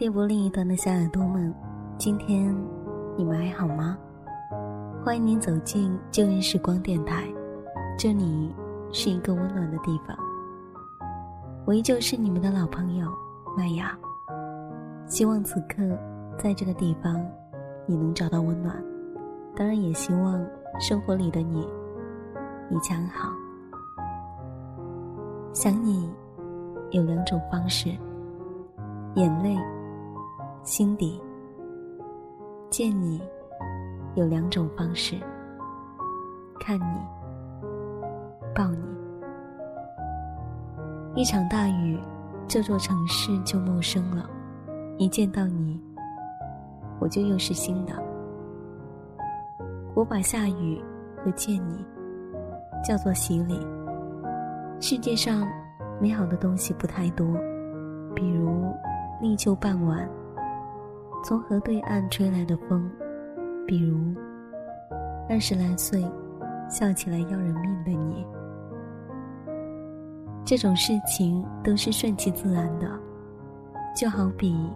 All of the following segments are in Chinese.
电波另一端的小耳朵们，今天你们还好吗？欢迎您走进旧日时光电台，这里是一个温暖的地方。我依旧是你们的老朋友麦雅，希望此刻在这个地方你能找到温暖，当然也希望生活里的你一切安好。想你有两种方式。眼泪，心底。见你，有两种方式。看你，抱你。一场大雨，这座城市就陌生了。一见到你，我就又是新的。我把下雨和见你叫做洗礼。世界上美好的东西不太多，比如。立秋傍晚，从河对岸吹来的风，比如二十来岁，笑起来要人命的你。这种事情都是顺其自然的，就好比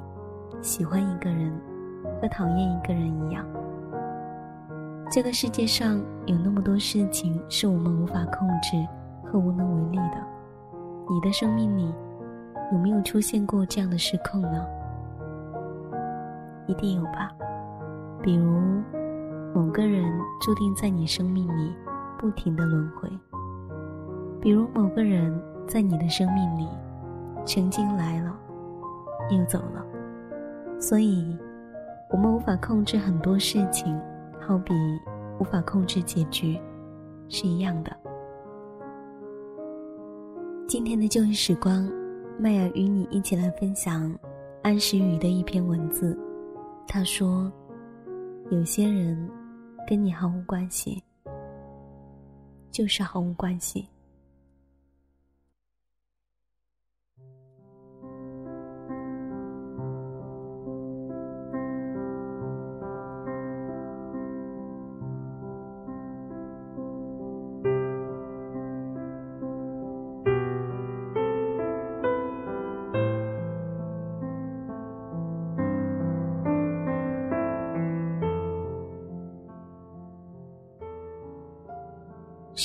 喜欢一个人和讨厌一个人一样。这个世界上有那么多事情是我们无法控制和无能为力的，你的生命里。有没有出现过这样的失控呢？一定有吧。比如，某个人注定在你生命里不停的轮回；比如，某个人在你的生命里曾经来了，又走了。所以，我们无法控制很多事情，好比无法控制结局，是一样的。今天的旧日时光。麦雅与你一起来分享安时雨的一篇文字。他说：“有些人跟你毫无关系，就是毫无关系。”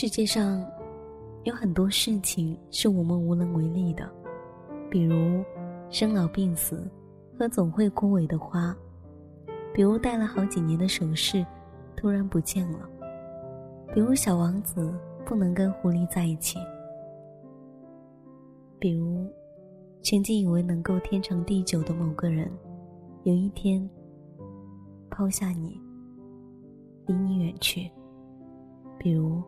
世界上有很多事情是我们无能为力的，比如生老病死和总会枯萎的花，比如戴了好几年的首饰突然不见了，比如小王子不能跟狐狸在一起，比如曾经以为能够天长地久的某个人，有一天抛下你，离你远去，比如。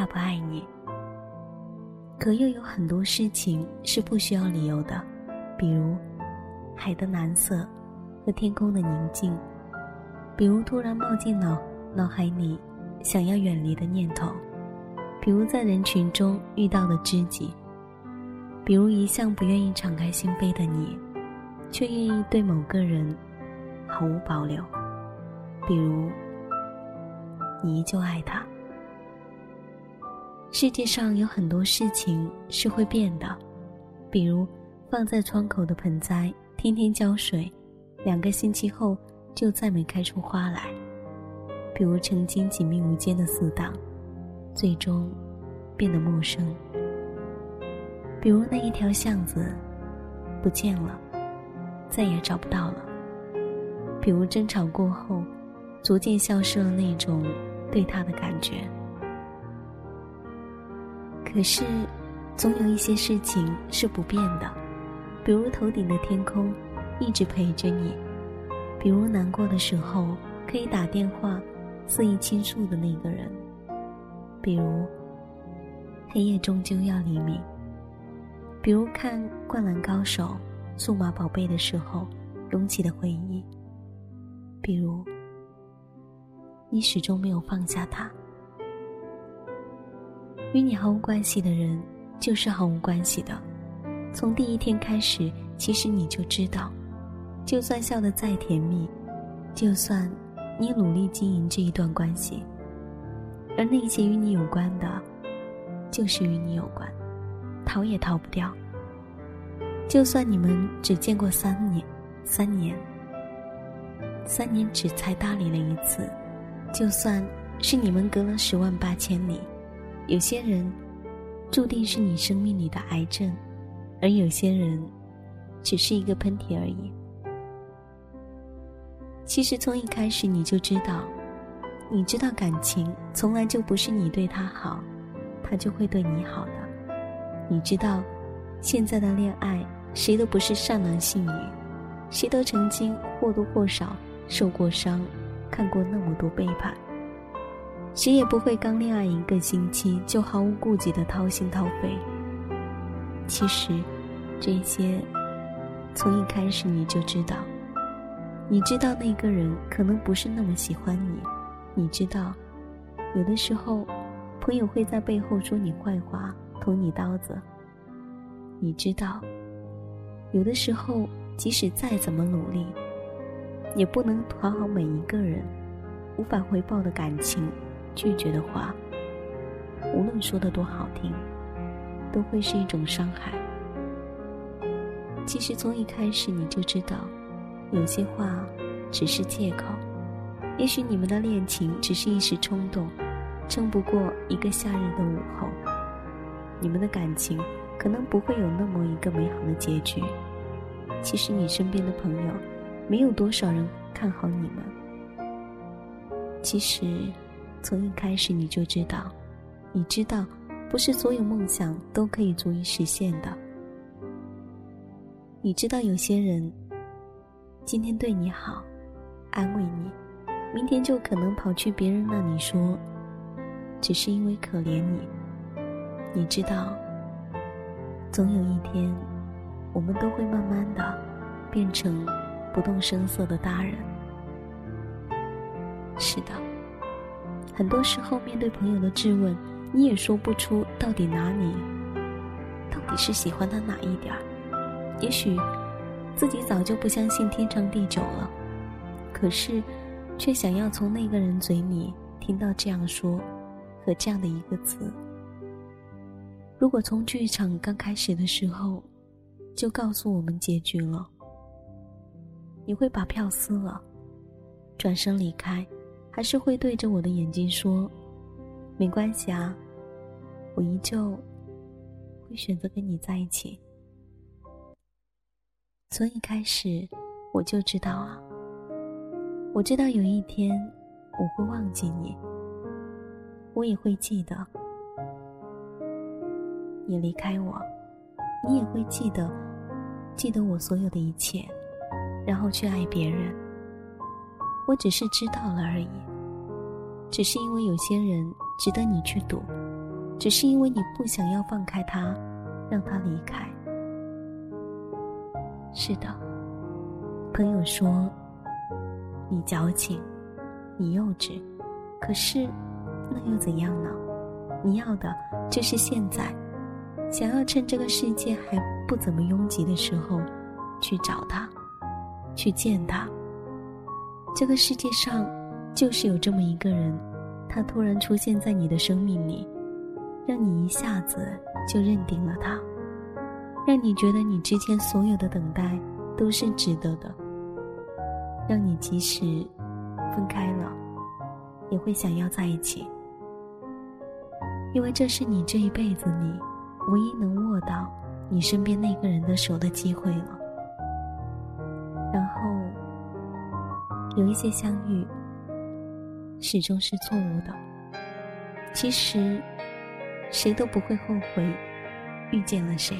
他不爱你，可又有很多事情是不需要理由的，比如海的蓝色和天空的宁静，比如突然冒进脑脑海里想要远离的念头，比如在人群中遇到的知己，比如一向不愿意敞开心扉的你，却愿意对某个人毫无保留，比如你依旧爱他。世界上有很多事情是会变的，比如放在窗口的盆栽，天天浇水，两个星期后就再没开出花来；比如曾经紧密无间的死党，最终变得陌生；比如那一条巷子不见了，再也找不到了；比如争吵过后，逐渐消失了那种对他的感觉。可是，总有一些事情是不变的，比如头顶的天空一直陪着你，比如难过的时候可以打电话肆意倾诉的那个人，比如黑夜终究要黎明，比如看《灌篮高手》《数码宝贝》的时候涌起的回忆，比如你始终没有放下他。与你毫无关系的人，就是毫无关系的。从第一天开始，其实你就知道，就算笑得再甜蜜，就算你努力经营这一段关系，而那些与你有关的，就是与你有关，逃也逃不掉。就算你们只见过三年，三年，三年只才搭理了一次，就算是你们隔了十万八千里，有些人注定是你生命里的癌症，而有些人只是一个喷嚏而已。其实从一开始你就知道，你知道感情从来就不是你对他好，他就会对你好的。你知道，现在的恋爱。谁都不是善男信女，谁都曾经或多或少受过伤，看过那么多背叛。谁也不会刚恋爱一个星期就毫无顾忌的掏心掏肺。其实，这些从一开始你就知道。你知道那个人可能不是那么喜欢你，你知道，有的时候，朋友会在背后说你坏话，捅你刀子。你知道。有的时候，即使再怎么努力，也不能讨好每一个人。无法回报的感情，拒绝的话，无论说的多好听，都会是一种伤害。其实从一开始你就知道，有些话只是借口。也许你们的恋情只是一时冲动，撑不过一个夏日的午后。你们的感情。可能不会有那么一个美好的结局。其实你身边的朋友，没有多少人看好你们。其实，从一开始你就知道，你知道，不是所有梦想都可以足以实现的。你知道，有些人今天对你好，安慰你，明天就可能跑去别人那里说，只是因为可怜你。你知道。总有一天，我们都会慢慢的变成不动声色的大人。是的，很多时候面对朋友的质问，你也说不出到底哪里，到底是喜欢他哪一点儿。也许自己早就不相信天长地久了，可是却想要从那个人嘴里听到这样说和这样的一个词。如果从剧场刚开始的时候，就告诉我们结局了，你会把票撕了，转身离开，还是会对着我的眼睛说：“没关系啊，我依旧会选择跟你在一起。”从一开始我就知道啊，我知道有一天我会忘记你，我也会记得。你离开我，你也会记得，记得我所有的一切，然后去爱别人。我只是知道了而已，只是因为有些人值得你去赌，只是因为你不想要放开他，让他离开。是的，朋友说你矫情，你幼稚，可是那又怎样呢？你要的就是现在。想要趁这个世界还不怎么拥挤的时候，去找他，去见他。这个世界上，就是有这么一个人，他突然出现在你的生命里，让你一下子就认定了他，让你觉得你之前所有的等待都是值得的，让你即使分开了，也会想要在一起，因为这是你这一辈子里。唯一能握到你身边那个人的手的机会了。有一些相遇，始终是错误的。其实，谁都不会后悔遇见了谁。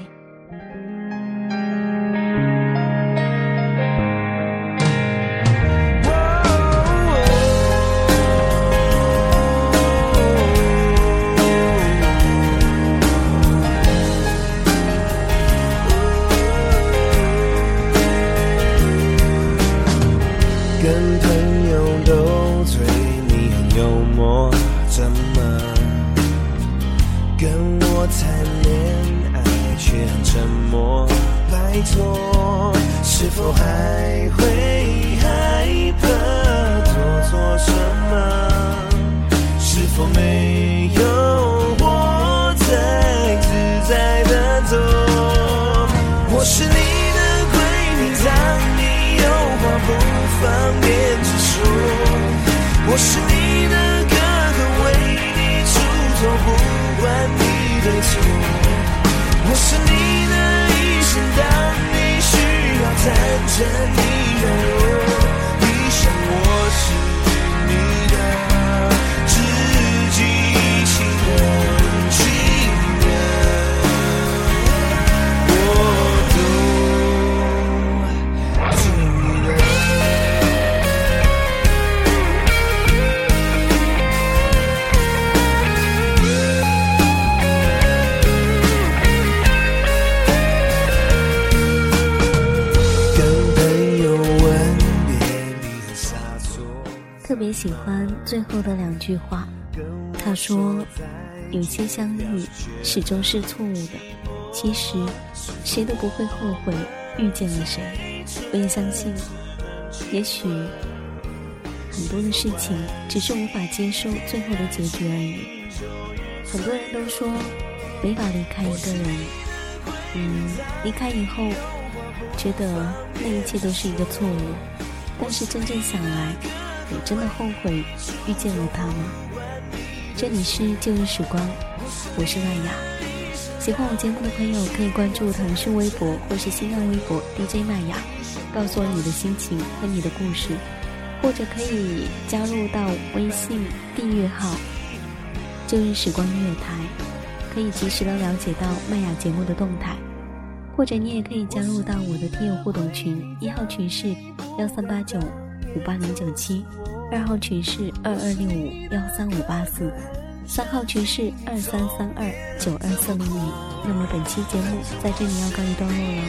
我是否还会害怕做错什么？是否没有我在自在的走？我是你的闺蜜，当你有话不方便直说。我是你的哥哥，为你出头，不管你对错。我是你的一生，当你。看着你哦，一生我是你的。喜欢最后的两句话，他说：“有些相遇始终是错误的，其实谁都不会后悔遇见了谁。”我也相信，也许很多的事情只是无法接受最后的结局而已。很多人都说没法离开一个人，嗯，离开以后觉得那一切都是一个错误，但是真正想来。你真的后悔遇见了他吗？这里是旧日时光，我是麦雅。喜欢我节目的朋友可以关注腾讯微博或是新浪微博 DJ 麦雅，告诉我你的心情和你的故事，或者可以加入到微信订阅号“旧日时光音乐台”，可以及时的了解到麦雅节目的动态，或者你也可以加入到我的听友互动群，一号群是幺三八九五八零九七。二号群是二二六五幺三五八四，三号群是二三三二九二四零零。那么本期节目在这里要告一段落了，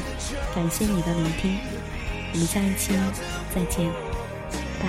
感谢你的聆听，我们下一期再见，拜。